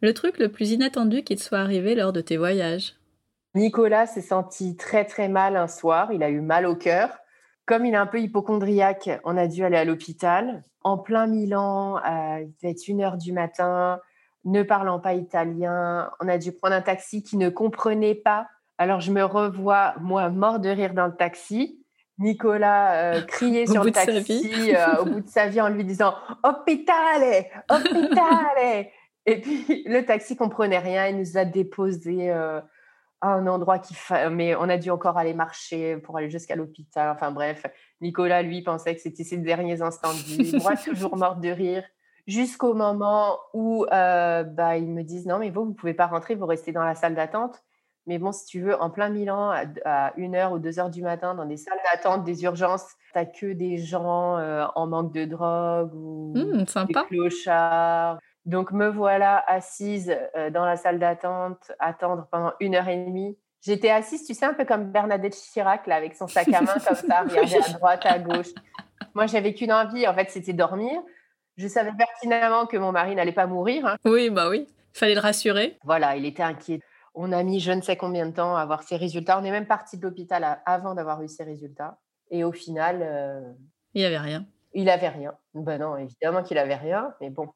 Le truc le plus inattendu qui te soit arrivé lors de tes voyages Nicolas s'est senti très très mal un soir, il a eu mal au cœur. Comme il est un peu hypochondriaque, on a dû aller à l'hôpital. En plein Milan, euh, il devait être une heure du matin, ne parlant pas italien. On a dû prendre un taxi qui ne comprenait pas. Alors je me revois, moi, mort de rire dans le taxi. Nicolas euh, criait sur le taxi euh, au bout de sa vie en lui disant Hôpital, hôpital Et puis le taxi comprenait rien, il nous a déposés un endroit qui mais on a dû encore aller marcher pour aller jusqu'à l'hôpital. Enfin bref Nicolas lui pensait que c'était ses derniers instants de vie. Moi toujours morte de rire. Jusqu'au moment où euh, bah, ils me disent non mais vous vous pouvez pas rentrer vous restez dans la salle d'attente. Mais bon si tu veux en plein Milan à, 1h ou 2h du matin dans des salles d'attente des urgences t'as que des gens euh, en manque de drogue ou mmh, des clochards donc me voilà assise euh, dans la salle d'attente, attendre pendant une heure et demie. J'étais assise, tu sais, un peu comme Bernadette Chirac, là, avec son sac à main comme ça, regarder à droite, à gauche. Moi, j'avais qu'une envie, en fait, c'était dormir. Je savais pertinemment que mon mari n'allait pas mourir. Hein. Oui, bah oui, fallait le rassurer. Voilà, il était inquiet. On a mis je ne sais combien de temps à avoir ses résultats. On est même parti de l'hôpital avant d'avoir eu ses résultats. Et au final... Euh, il n'y avait rien. Il n'avait rien. Ben non, évidemment qu'il n'avait rien, mais bon,